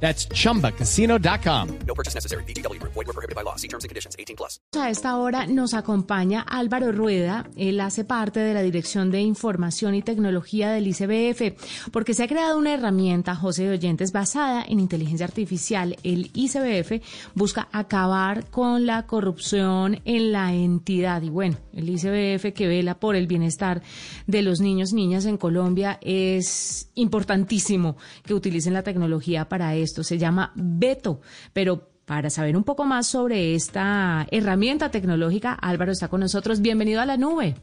That's chumbacasino.com. No purchase necessary. BGW. Void were prohibited by law. See terms and conditions. 18 plus. A esta hora nos acompaña Álvaro Rueda. Él hace parte de la Dirección de Información y Tecnología del ICBF, porque se ha creado una herramienta, José de Oyentes, basada en inteligencia artificial. El ICBF busca acabar con la corrupción en la entidad. Y bueno, el ICBF que vela por el bienestar de los niños y niñas en Colombia es importantísimo que utilicen la tecnología para esto. Se llama Beto, pero para saber un poco más sobre esta herramienta tecnológica, Álvaro está con nosotros. Bienvenido a la nube.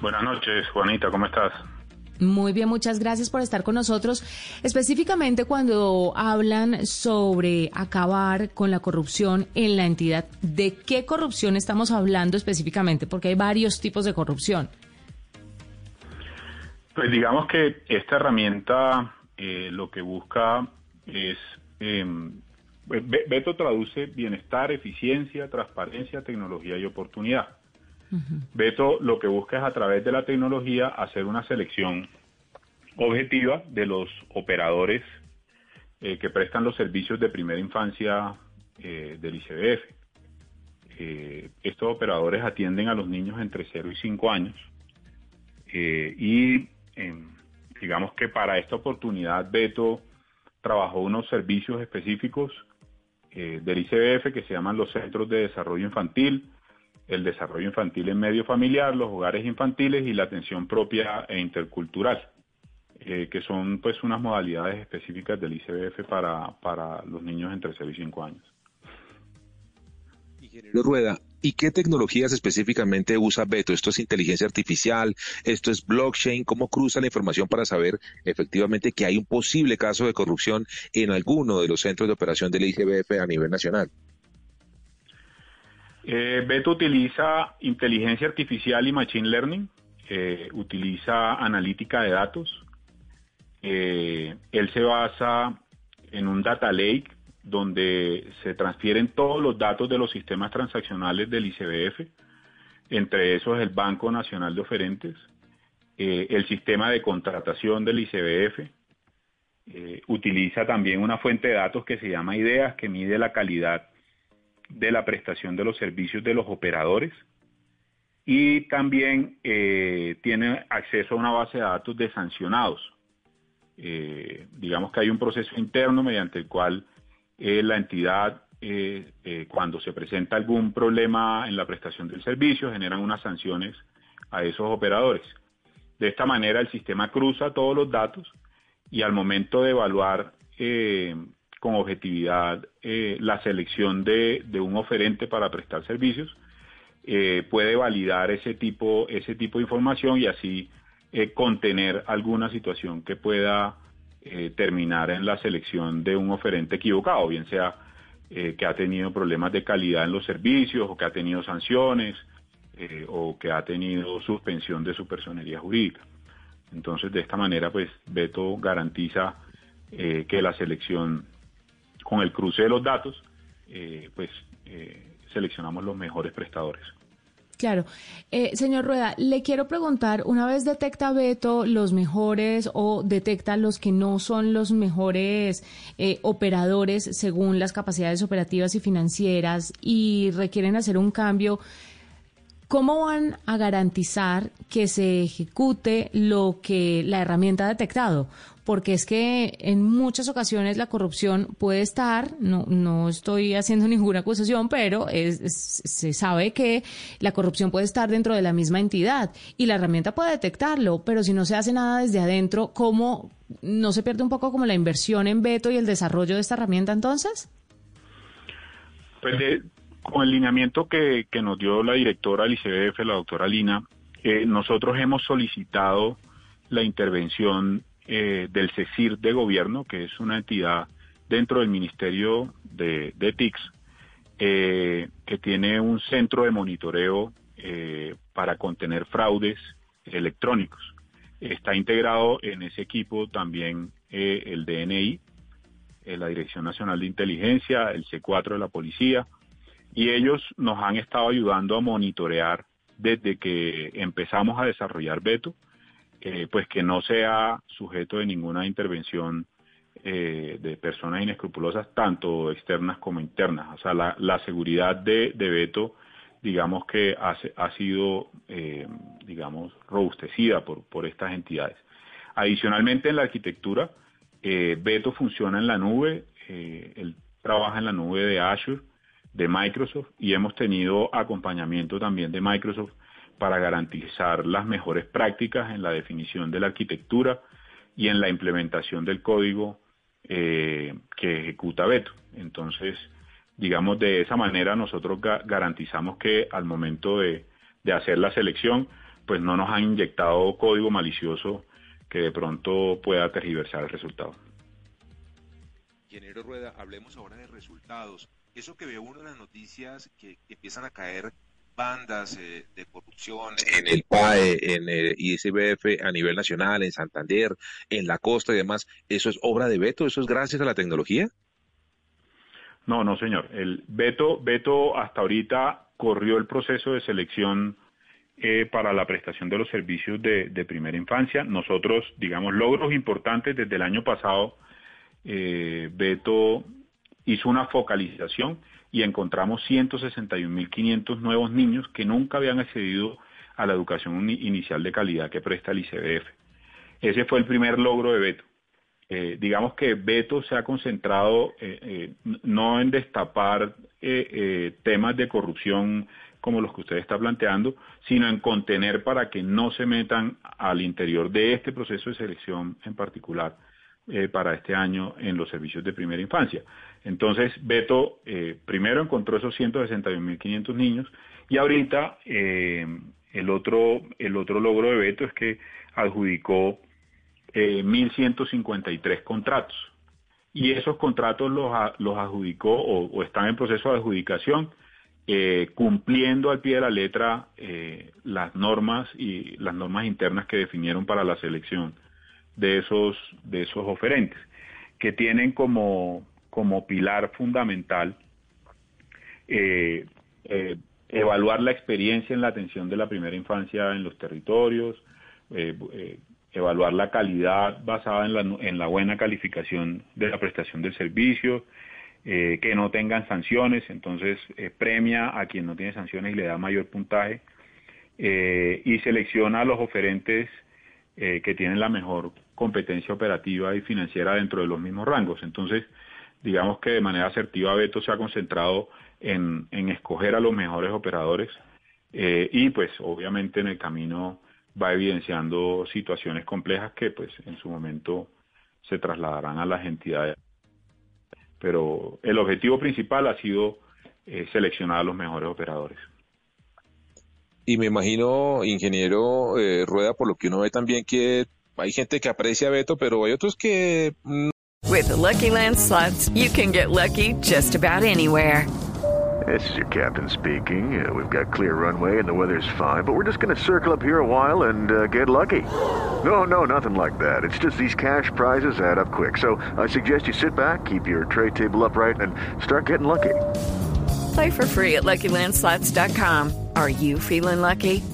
Buenas noches, Juanita, ¿cómo estás? Muy bien, muchas gracias por estar con nosotros. Específicamente cuando hablan sobre acabar con la corrupción en la entidad, ¿de qué corrupción estamos hablando específicamente? Porque hay varios tipos de corrupción. Pues digamos que esta herramienta eh, lo que busca es, eh, Beto traduce bienestar, eficiencia, transparencia, tecnología y oportunidad. Beto lo que busca es a través de la tecnología hacer una selección objetiva de los operadores eh, que prestan los servicios de primera infancia eh, del ICBF. Eh, estos operadores atienden a los niños entre 0 y 5 años y em, digamos que para esta oportunidad Beto trabajó unos servicios específicos del ICBF que se llaman los Centros de Desarrollo Infantil, el desarrollo infantil en medio familiar, los hogares infantiles y la atención propia e intercultural, eh, que son pues unas modalidades específicas del ICBF para, para los niños entre 0 y 5 años. Rueda, ¿y qué tecnologías específicamente usa Beto? ¿Esto es inteligencia artificial? ¿Esto es blockchain? ¿Cómo cruza la información para saber efectivamente que hay un posible caso de corrupción en alguno de los centros de operación del ICBF a nivel nacional? Eh, Beto utiliza inteligencia artificial y machine learning, eh, utiliza analítica de datos. Eh, él se basa en un data lake donde se transfieren todos los datos de los sistemas transaccionales del ICBF, entre esos el Banco Nacional de Oferentes, el sistema de contratación del ICBF, utiliza también una fuente de datos que se llama Ideas, que mide la calidad de la prestación de los servicios de los operadores y también eh, tiene acceso a una base de datos de sancionados. Eh, digamos que hay un proceso interno mediante el cual eh, la entidad, cuando se presenta algún problema en la prestación del servicio, generan unas sanciones a esos operadores. De esta manera el sistema cruza todos los datos y al momento de evaluar con objetividad eh, la selección de, un oferente para prestar servicios, eh, puede validar ese tipo, ese tipo de información y así eh, contener alguna situación que pueda terminar en la selección de un oferente equivocado, bien sea que ha tenido problemas de calidad en los servicios o que ha tenido sanciones o que ha tenido suspensión de su personería jurídica. Entonces, de esta manera, pues Beto garantiza que la selección con el cruce de los datos, eh, pues eh, seleccionamos los mejores prestadores. Claro. Eh, señor Rueda, le quiero preguntar, una vez detecta Beto los mejores o detecta los que no son los mejores operadores según las capacidades operativas y financieras y requieren hacer un cambio, ¿cómo van a garantizar que se ejecute lo que la herramienta ha detectado? porque es que en muchas ocasiones la corrupción puede estar, no, no estoy haciendo ninguna acusación, pero se sabe que la corrupción puede estar dentro de la misma entidad y la herramienta puede detectarlo, pero si no se hace nada desde adentro, ¿cómo no se pierde un poco como la inversión en Beto y el desarrollo de esta herramienta entonces? Pues con el lineamiento que, nos dio la directora del ICBF, la doctora Lina, eh, nosotros hemos solicitado la intervención eh, del CECIR de gobierno, que es una entidad dentro del Ministerio de, TICS, eh, que tiene un centro de monitoreo para contener fraudes electrónicos. Está integrado en ese equipo también el DNI, la Dirección Nacional de Inteligencia, el C4 de la Policía, y ellos nos han estado ayudando a monitorear desde que empezamos a desarrollar Beto, pues que no sea sujeto de ninguna intervención eh, de personas inescrupulosas, tanto externas como internas. O sea, la, seguridad de, de, Beto, digamos que ha, ha sido, eh, digamos, robustecida por, por estas entidades. Adicionalmente, en la arquitectura, eh, Beto funciona en la nube, él trabaja en la nube de Azure, de Microsoft, y hemos tenido acompañamiento también de Microsoft para garantizar las mejores prácticas en la definición de la arquitectura y en la implementación del código eh, que ejecuta Beto. Entonces, digamos, de esa manera nosotros garantizamos que al momento de, hacer la selección, pues no nos han inyectado código malicioso que de pronto pueda tergiversar el resultado. Ingeniero Rueda, hablemos ahora de resultados. Eso que ve uno en las noticias que empiezan a caer bandas eh, de corrupción en el PAE, en el ISBF a nivel nacional, en Santander, en la costa y demás, ¿eso es obra de Beto? ¿Eso es gracias a la tecnología? No, no, señor. El Beto, Beto hasta ahorita corrió el proceso de selección eh, para la prestación de los servicios de, primera infancia. Nosotros, digamos, logros importantes desde el año pasado, eh, Beto hizo una focalización y encontramos 161.500 nuevos niños que nunca habían accedido a la educación inicial de calidad que presta el ICBF. Ese fue el primer logro de Beto. Eh, digamos que Beto se ha concentrado eh, eh, no en destapar temas de corrupción como los que usted está planteando, sino en contener para que no se metan al interior de este proceso de selección en particular eh, para este año en los servicios de primera infancia. Entonces, Beto eh, primero encontró esos 161.500 niños y ahorita eh, el, otro, el otro logro de Beto es que adjudicó 1.153 contratos. Y esos contratos los, los adjudicó o, están en proceso de adjudicación cumpliendo al pie de la letra las normas y las normas internas que definieron para la selección de esos, de esos oferentes, que tienen como, como pilar fundamental eh, eh, evaluar la experiencia en la atención de la primera infancia en los territorios, eh, evaluar la calidad basada en la, en la buena calificación de la prestación del servicio, que no tengan sanciones, entonces premia a quien no tiene sanciones y le da mayor puntaje, y selecciona a los oferentes que tienen la mejor competencia operativa y financiera dentro de los mismos rangos. Entonces, digamos que de manera asertiva Beto se ha concentrado en, escoger a los mejores operadores eh, y pues obviamente en el camino va evidenciando situaciones complejas que pues en su momento se trasladarán a las entidades. Pero el objetivo principal ha sido eh, seleccionar a los mejores operadores. Y me imagino, ingeniero eh, Rueda, por lo que uno ve también que hay gente que aprecia a Beto, pero hay otros que... Mm. With the Lucky Land slots, you can get lucky just about anywhere. This is your captain speaking. Uh, we've got clear runway and the weather's fine, but we're just going to circle up here a while and uh, get lucky. No, no, nothing like that. It's just these cash prizes add up quick. So I suggest you sit back, keep your tray table upright, and start getting lucky. Play for free at LuckyLandSlots.com. Are you feeling lucky?